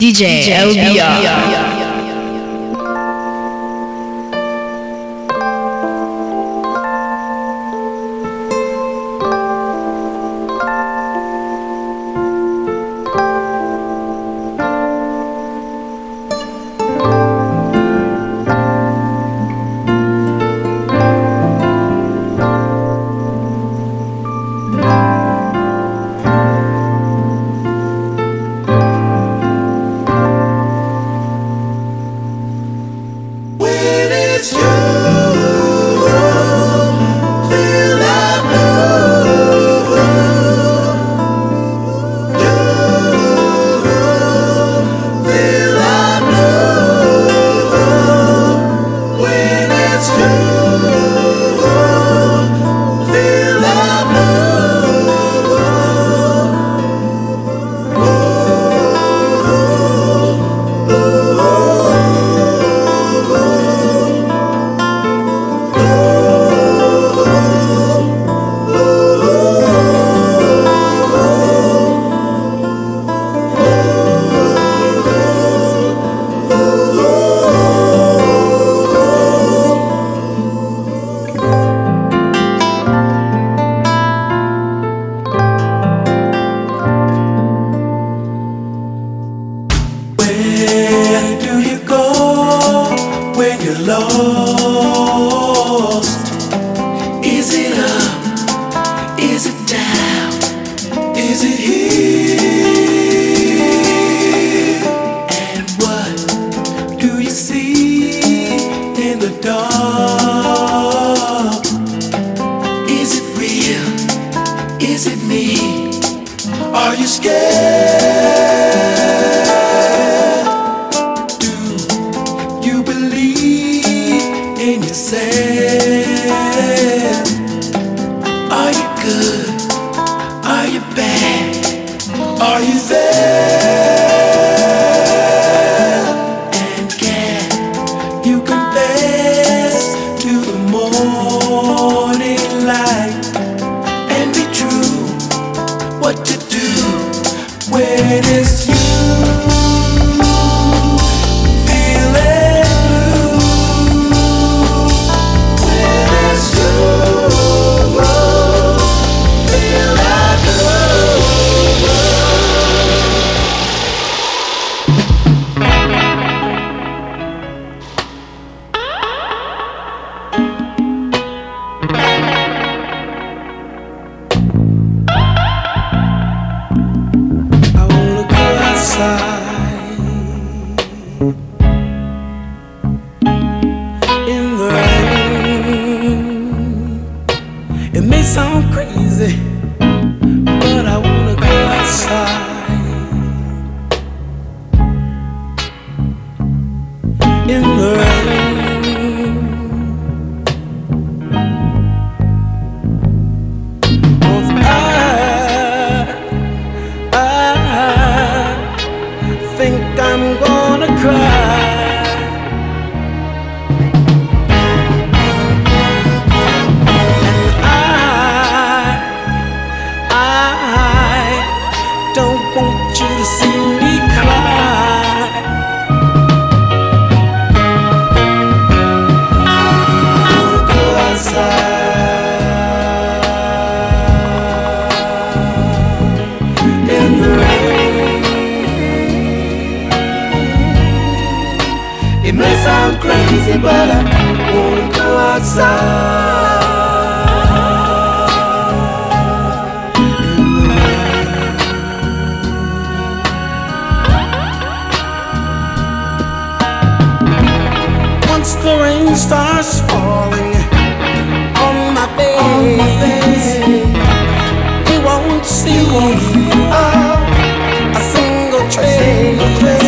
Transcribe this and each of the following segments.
DJ, DJ LBR. LBR. It may sound crazy, but I won't go outside. In the rain. Once the rain starts falling on my face, on won't see, we a single trace.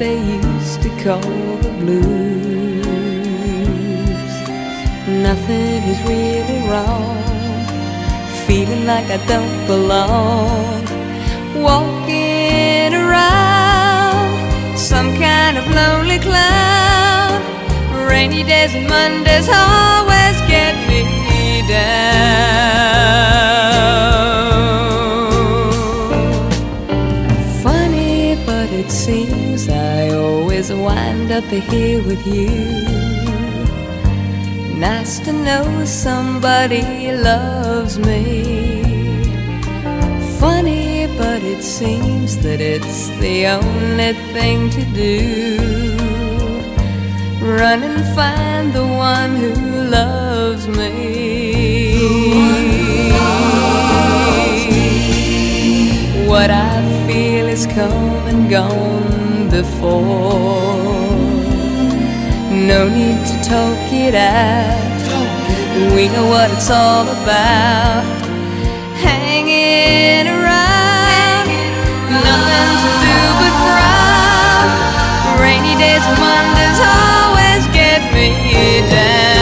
they used to call the blues. Nothing is really wrong, feeling like I don't belong. Walking around some kind of lonely cloud. Rainy days and Mondays always get me down. Wind up here with you. Nice to know somebody loves me. Funny, but it seems that it's the only thing to do. Run and find the one who loves me. What I feel is come and gone before. No need to talk it out. We know what it's all about. Hanging around, nothing to do but frown. Rainy days and Mondays always get me down.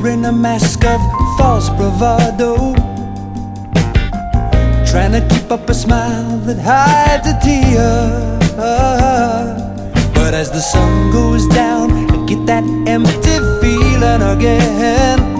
Wearing a mask of false bravado. Trying to keep up a smile that hides a tear. But as the sun goes down I get that empty feeling again.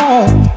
Turning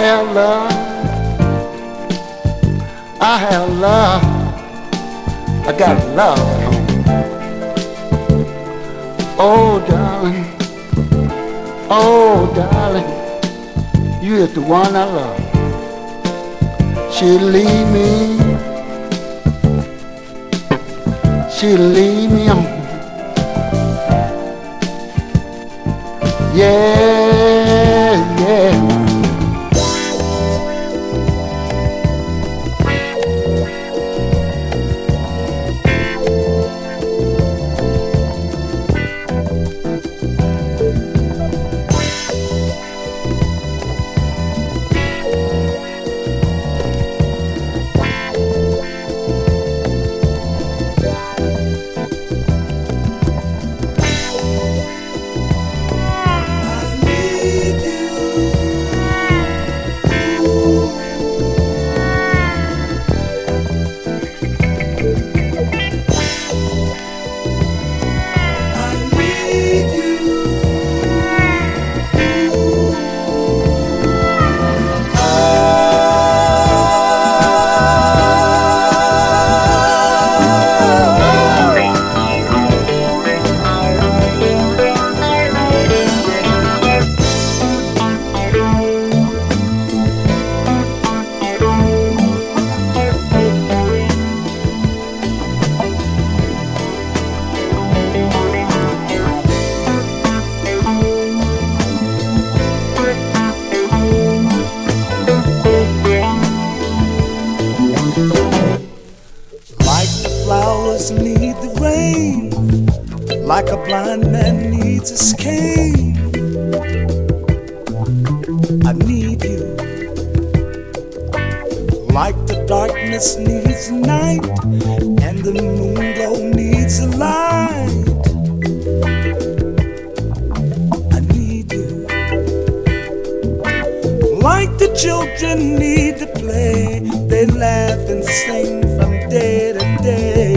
have love. I have love. I got love at home. Oh, darling. Oh, darling. You is the one I love. She leave me. She leave me on. Yeah. I need you. Like the darkness needs night, and the moon glow needs light. I need you. Like the children need to play, they laugh and sing from day to day.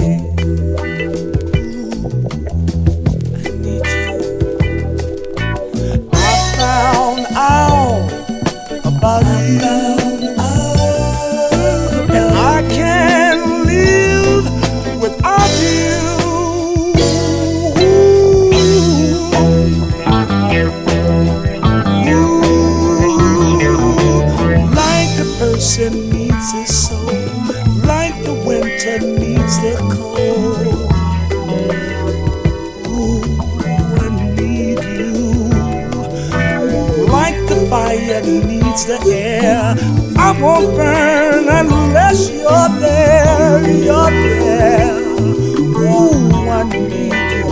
the air. I won't burn unless you're there, you're there. Ooh, I need you.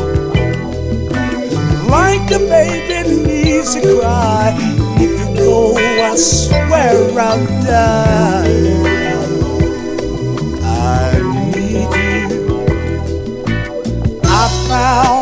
Like a baby needs to cry. If you go, I swear I'll die. I need you. I found.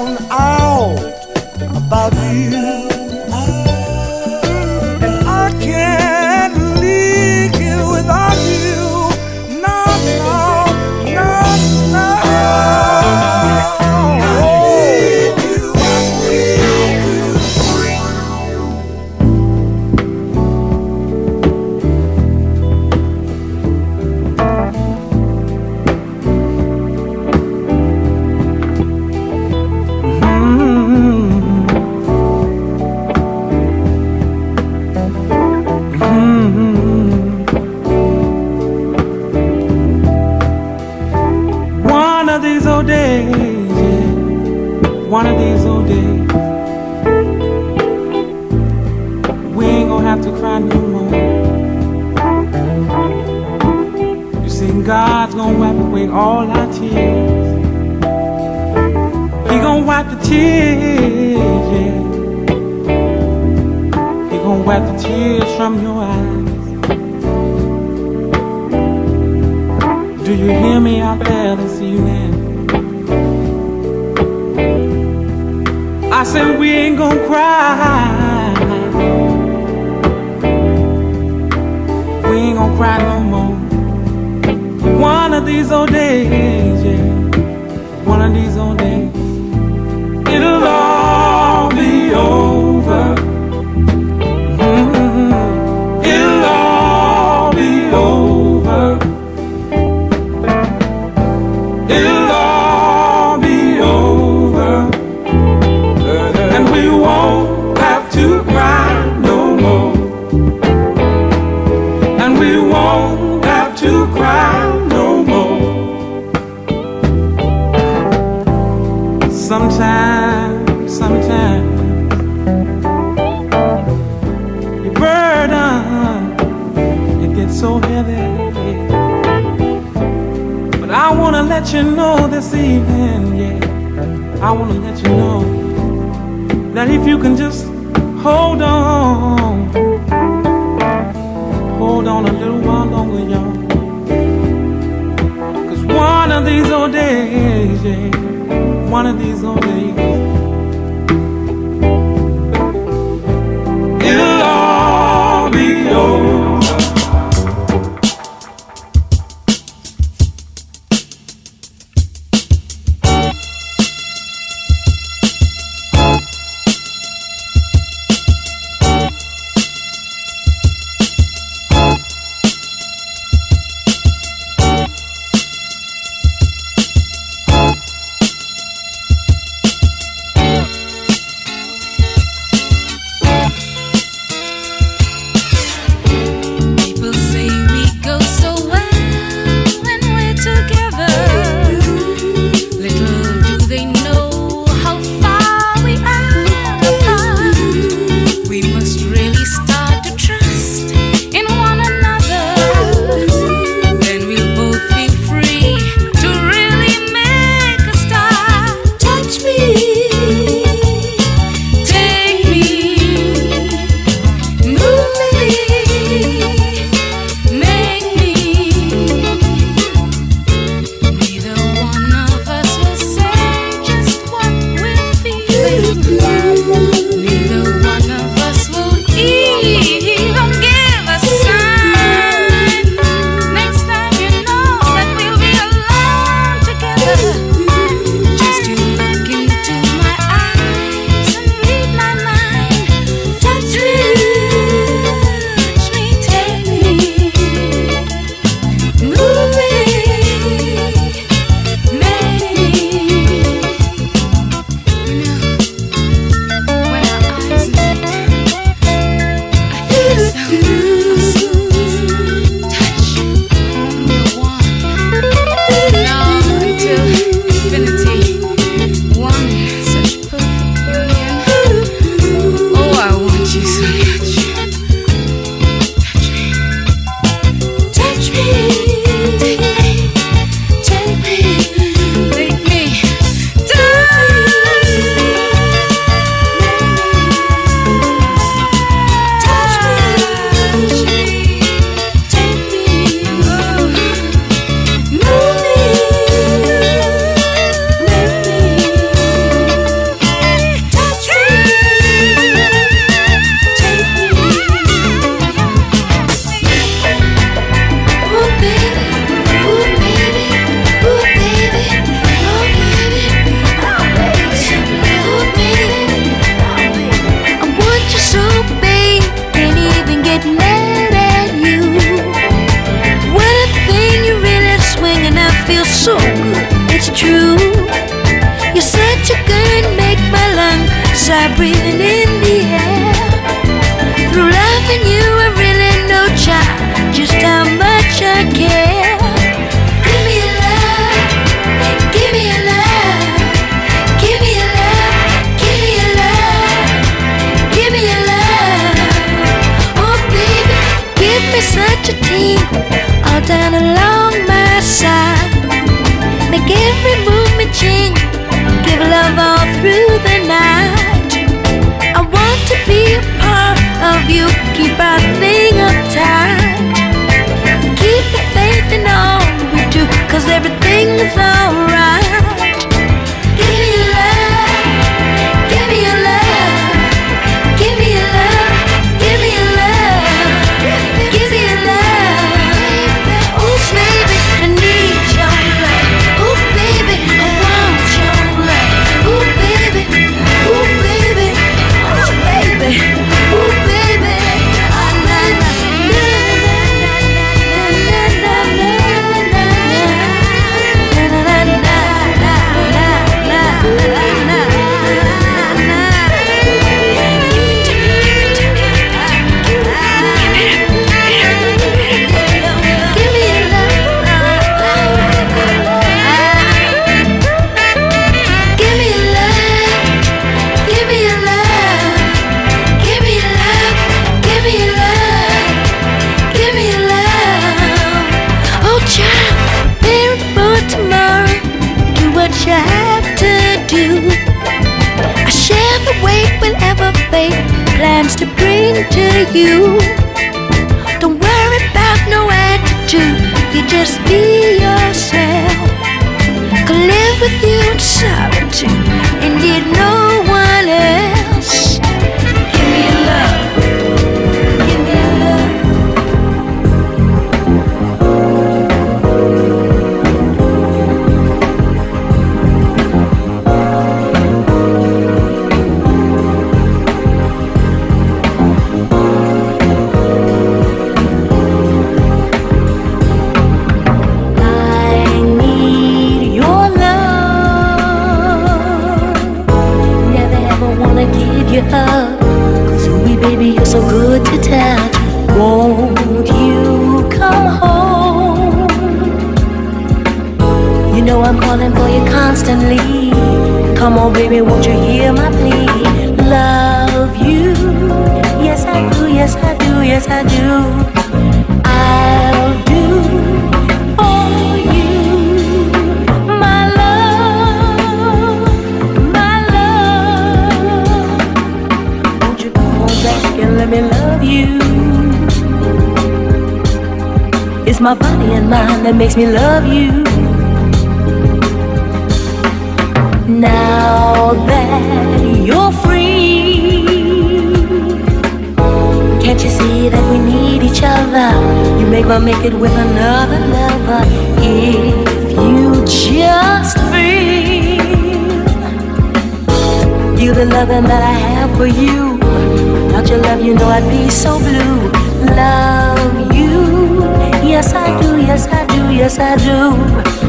that makes me love you. Now that you're free, can't you see that we need each other? You make my make it with another lover if you just feel you the loving that I have for you. Without your love, you know I'd be so blue. Love yes I do, yes I do, yes I do.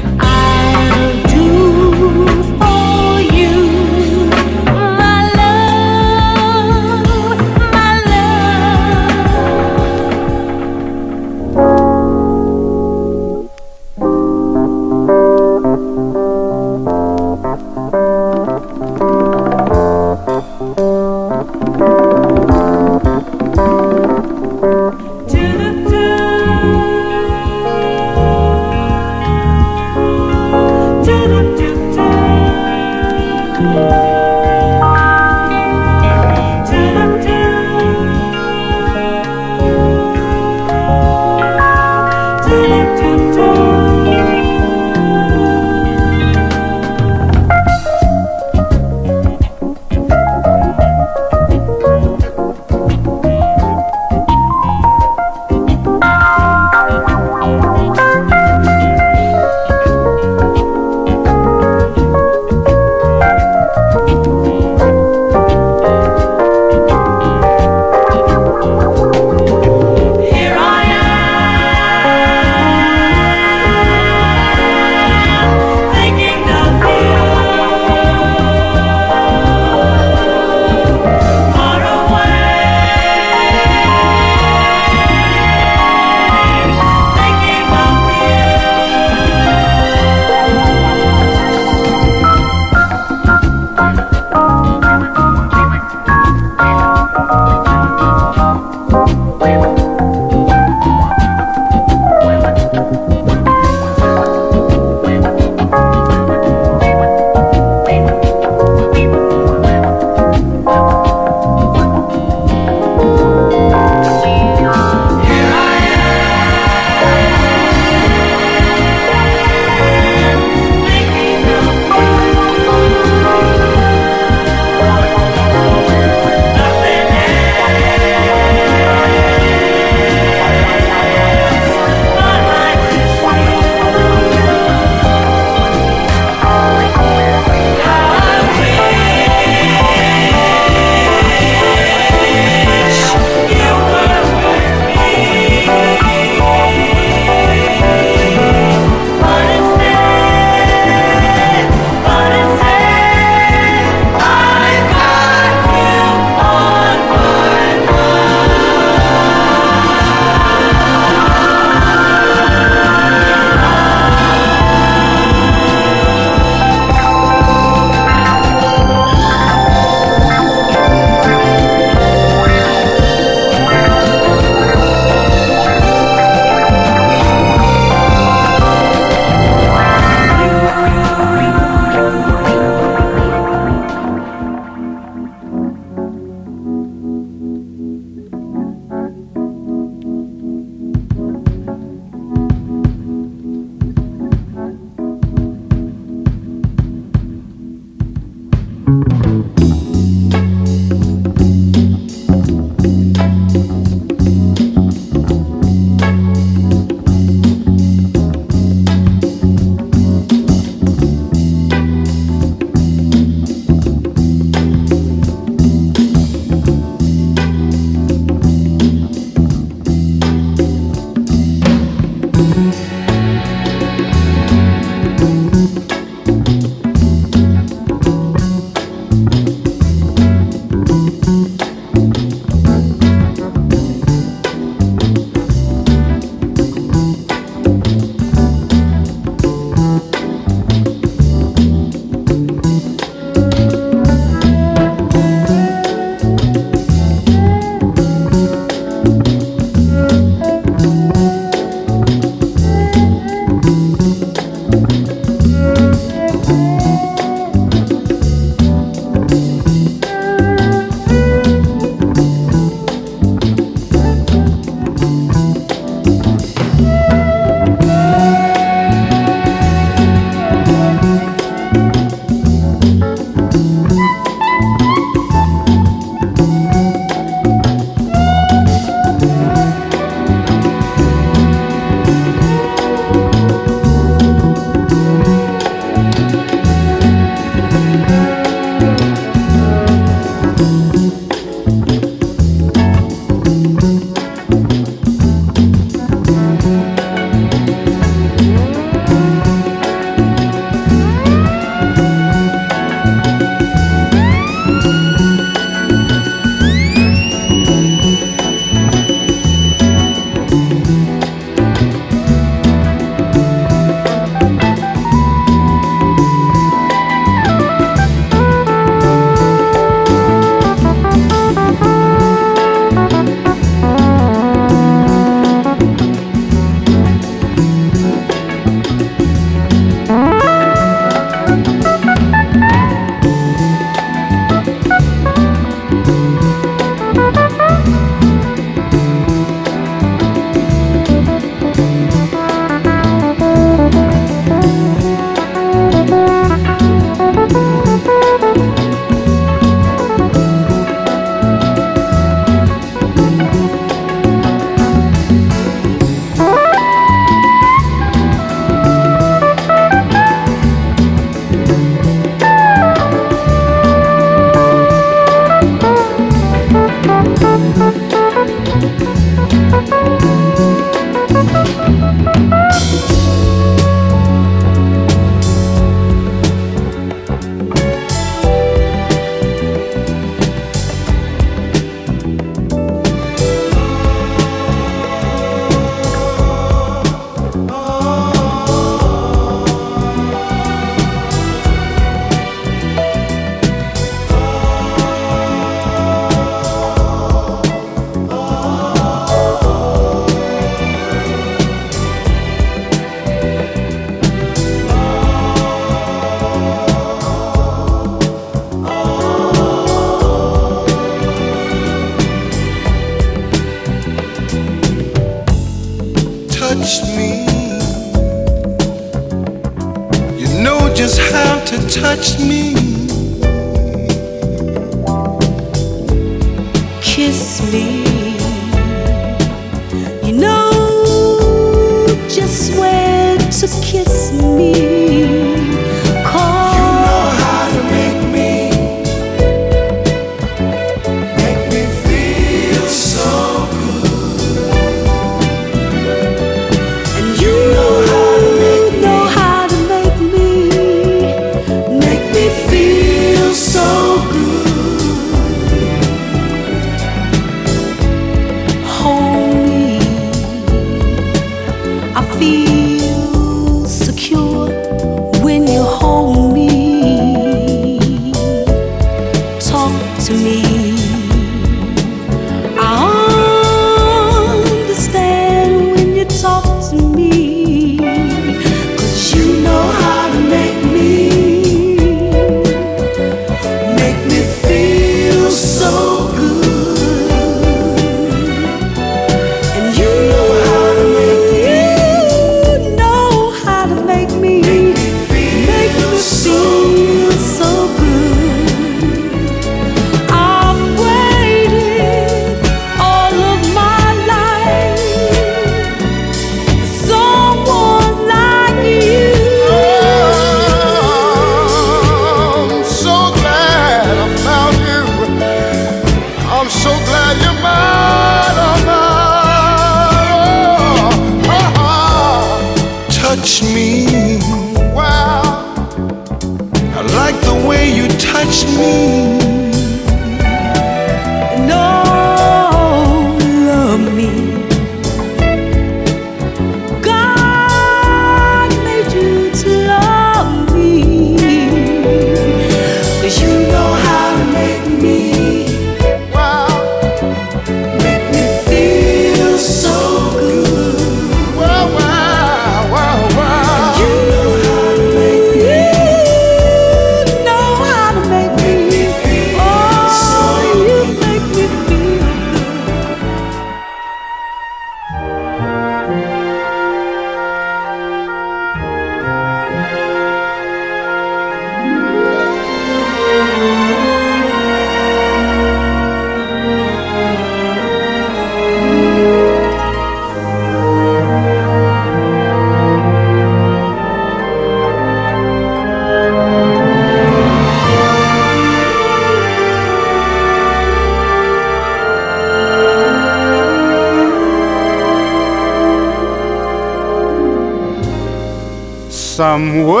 somewhere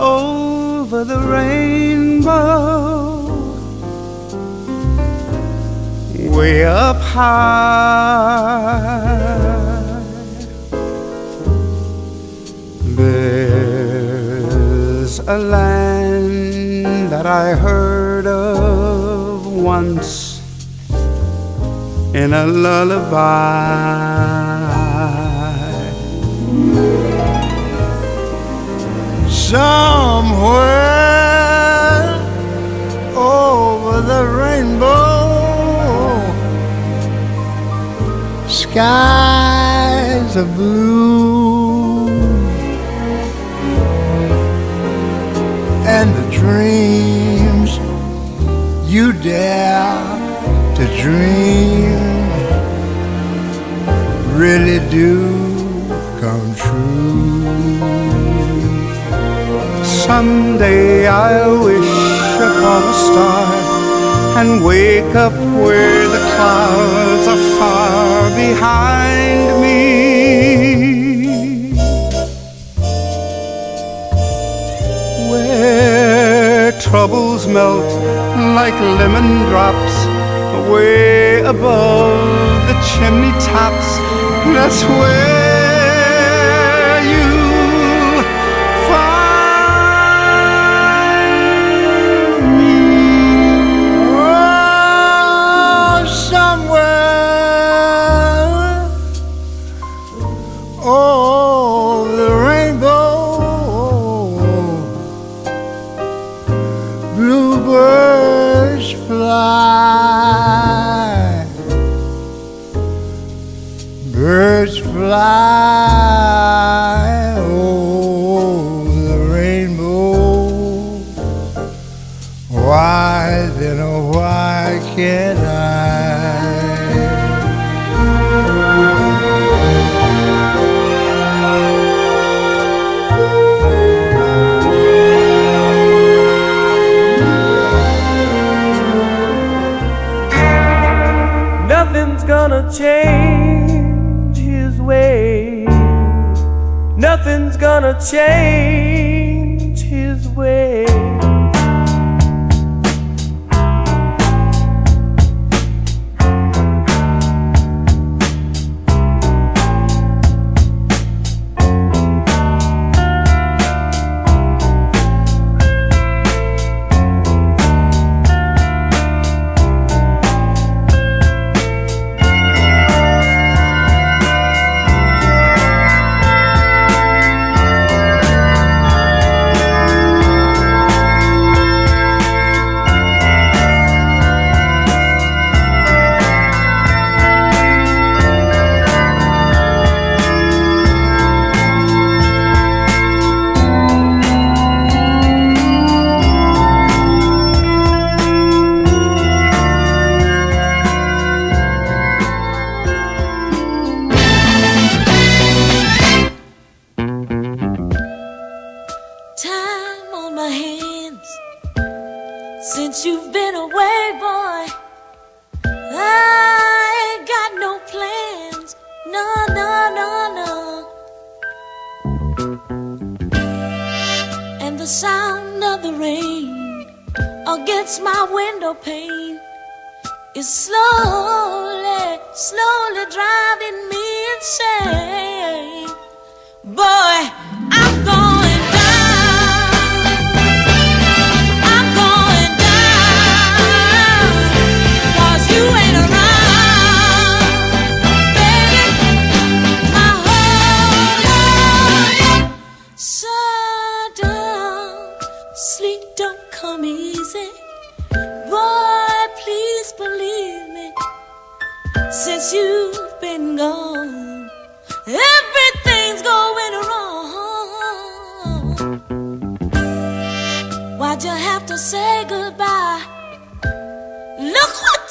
over the rainbow, way up high. There's a land that I heard of once in a lullaby. somewhere over the rainbow. Skies of blue and the dreams you dare to dream really do. someday I'll wish upon a star and wake up where the clouds are far behind me. Where troubles melt like lemon drops way above the chimney tops, that's where. You've been away, boy. I ain't got no plans. No, no, no, no. And the sound of the rain against my window pane is slowly, slowly driving me insane. Boy.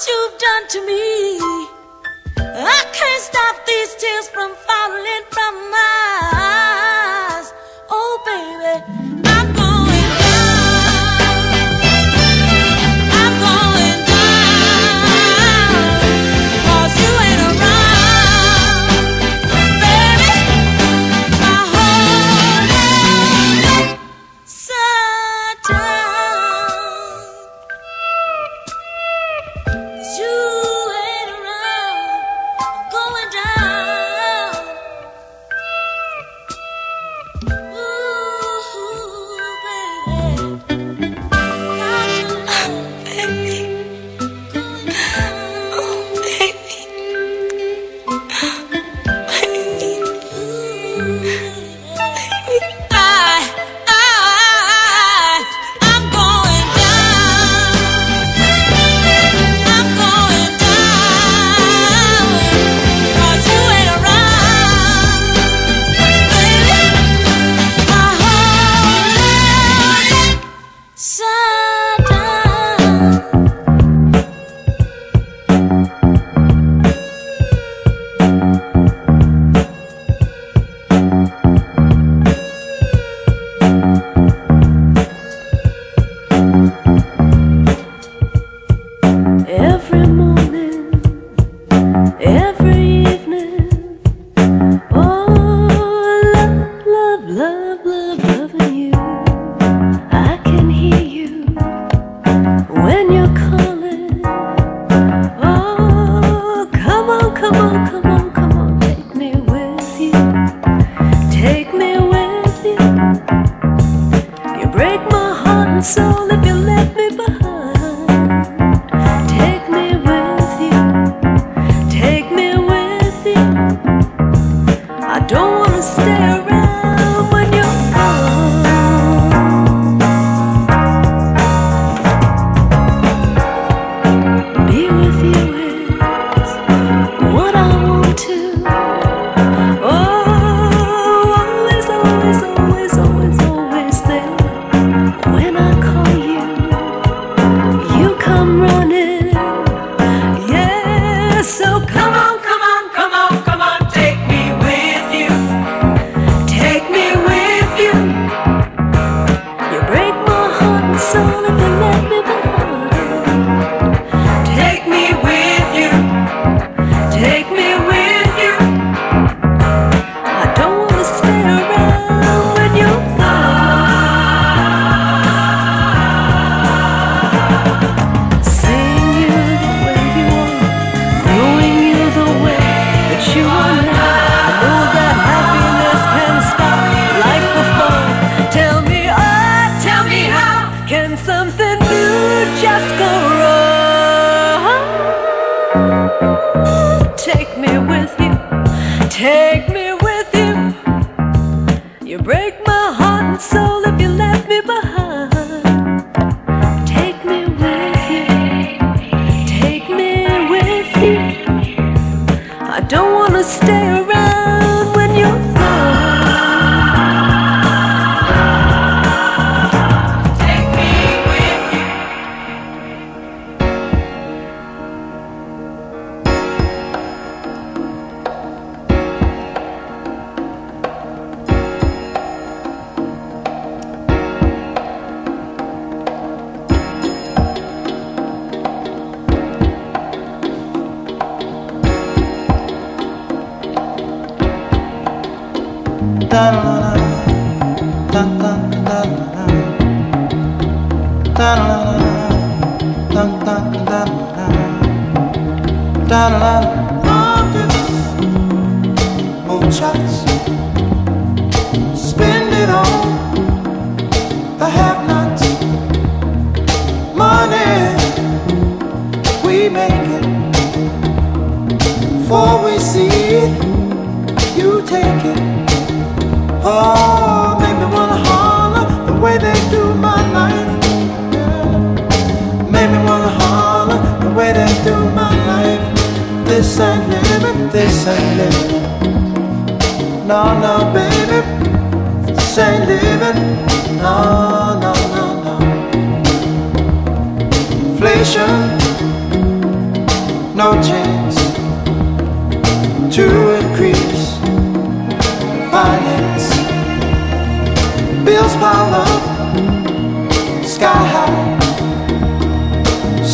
you've done to me. I can't stop these tears from falling from my eyes.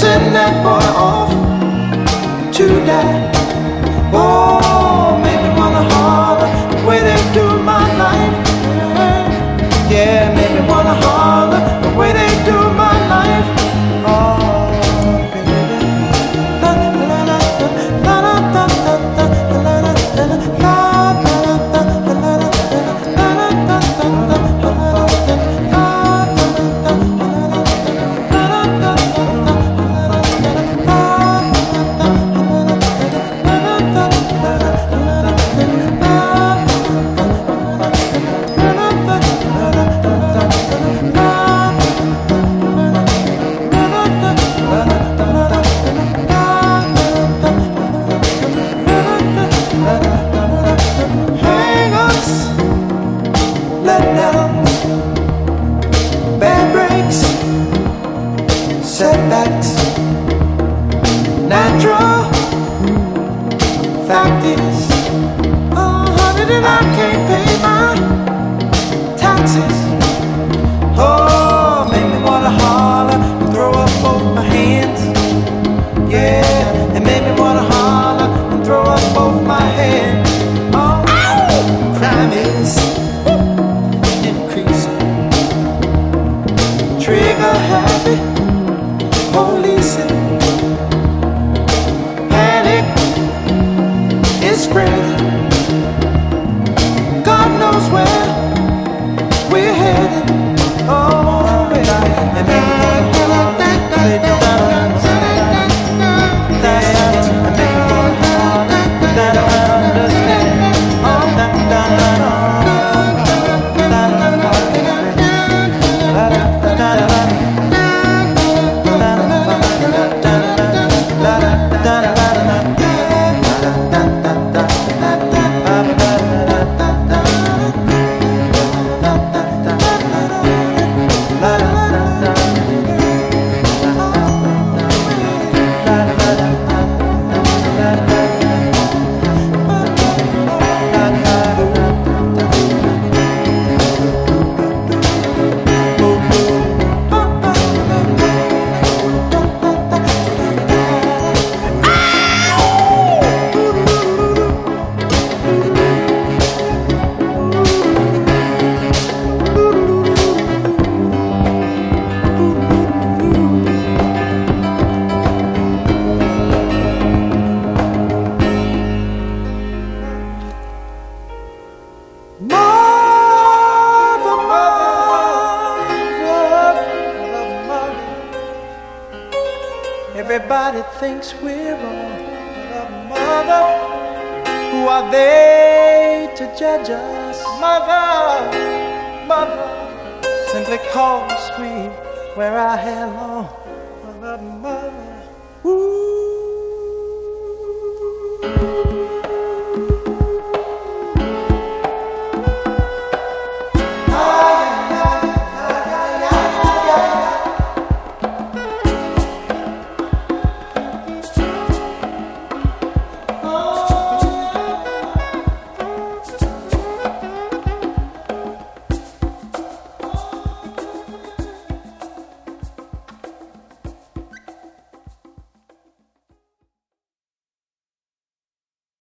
Send that boy off to die.